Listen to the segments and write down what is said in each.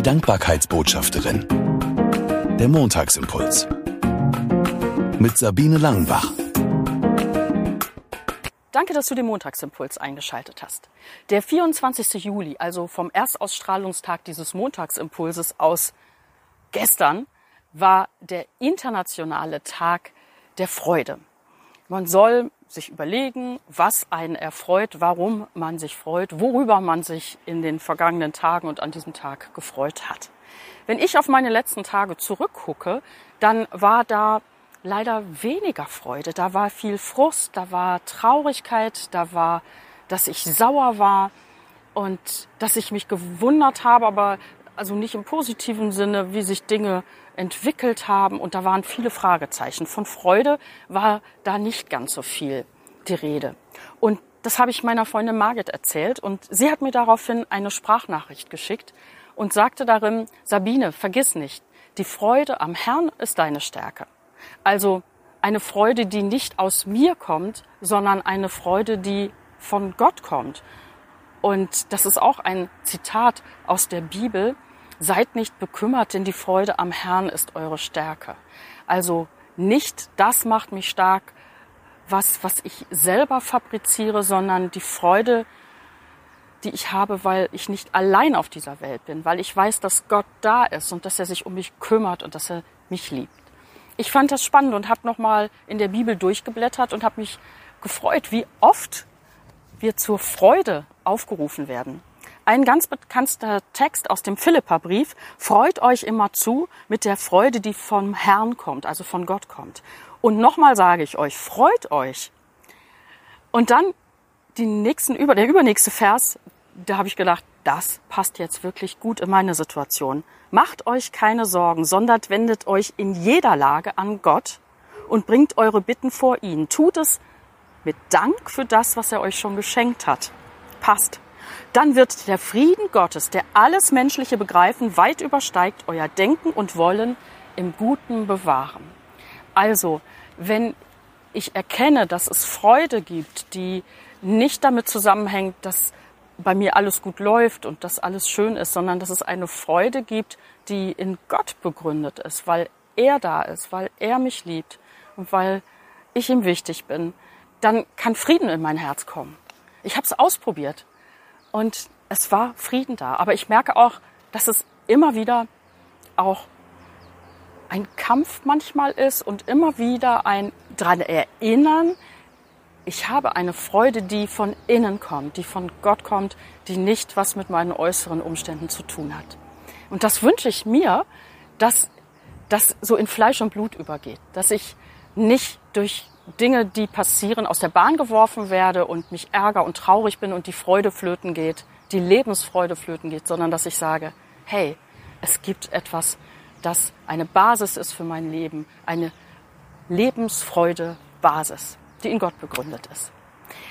Die Dankbarkeitsbotschafterin. Der Montagsimpuls. Mit Sabine Langenbach. Danke, dass du den Montagsimpuls eingeschaltet hast. Der 24. Juli, also vom Erstausstrahlungstag dieses Montagsimpulses aus gestern, war der internationale Tag der Freude. Man soll sich überlegen, was einen erfreut, warum man sich freut, worüber man sich in den vergangenen Tagen und an diesem Tag gefreut hat. Wenn ich auf meine letzten Tage zurückgucke, dann war da leider weniger Freude. Da war viel Frust, da war Traurigkeit, da war, dass ich sauer war und dass ich mich gewundert habe, aber also nicht im positiven Sinne, wie sich Dinge entwickelt haben. Und da waren viele Fragezeichen. Von Freude war da nicht ganz so viel die Rede. Und das habe ich meiner Freundin Margit erzählt und sie hat mir daraufhin eine Sprachnachricht geschickt und sagte darin, Sabine, vergiss nicht, die Freude am Herrn ist deine Stärke. Also eine Freude, die nicht aus mir kommt, sondern eine Freude, die von Gott kommt. Und das ist auch ein Zitat aus der Bibel. Seid nicht bekümmert, denn die Freude am Herrn ist eure Stärke. Also nicht das macht mich stark, was, was ich selber fabriziere, sondern die Freude, die ich habe, weil ich nicht allein auf dieser Welt bin, weil ich weiß, dass Gott da ist und dass er sich um mich kümmert und dass er mich liebt. Ich fand das spannend und habe nochmal in der Bibel durchgeblättert und habe mich gefreut, wie oft wir zur Freude aufgerufen werden. Ein ganz bekannter Text aus dem Philipperbrief. Freut euch immer zu mit der Freude, die vom Herrn kommt, also von Gott kommt. Und nochmal sage ich euch, freut euch. Und dann die nächsten, über, der übernächste Vers, da habe ich gedacht, das passt jetzt wirklich gut in meine Situation. Macht euch keine Sorgen, sondern wendet euch in jeder Lage an Gott und bringt eure Bitten vor ihn. Tut es mit Dank für das, was er euch schon geschenkt hat. Passt dann wird der Frieden Gottes, der alles menschliche Begreifen weit übersteigt, euer Denken und Wollen im Guten bewahren. Also, wenn ich erkenne, dass es Freude gibt, die nicht damit zusammenhängt, dass bei mir alles gut läuft und dass alles schön ist, sondern dass es eine Freude gibt, die in Gott begründet ist, weil er da ist, weil er mich liebt und weil ich ihm wichtig bin, dann kann Frieden in mein Herz kommen. Ich habe es ausprobiert. Und es war Frieden da. Aber ich merke auch, dass es immer wieder auch ein Kampf manchmal ist und immer wieder ein dran erinnern, ich habe eine Freude, die von innen kommt, die von Gott kommt, die nicht was mit meinen äußeren Umständen zu tun hat. Und das wünsche ich mir, dass das so in Fleisch und Blut übergeht, dass ich nicht durch Dinge, die passieren, aus der Bahn geworfen werde und mich ärger und traurig bin und die Freude flöten geht, die Lebensfreude flöten geht, sondern dass ich sage, hey, es gibt etwas, das eine Basis ist für mein Leben, eine Lebensfreude Basis, die in Gott begründet ist.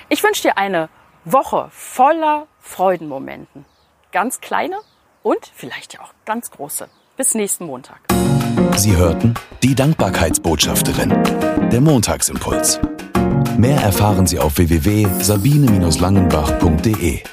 Ich wünsche dir eine Woche voller Freudenmomenten. Ganz kleine und vielleicht ja auch ganz große. Bis nächsten Montag. Sie hörten die Dankbarkeitsbotschafterin, der Montagsimpuls. Mehr erfahren Sie auf www.sabine-langenbach.de.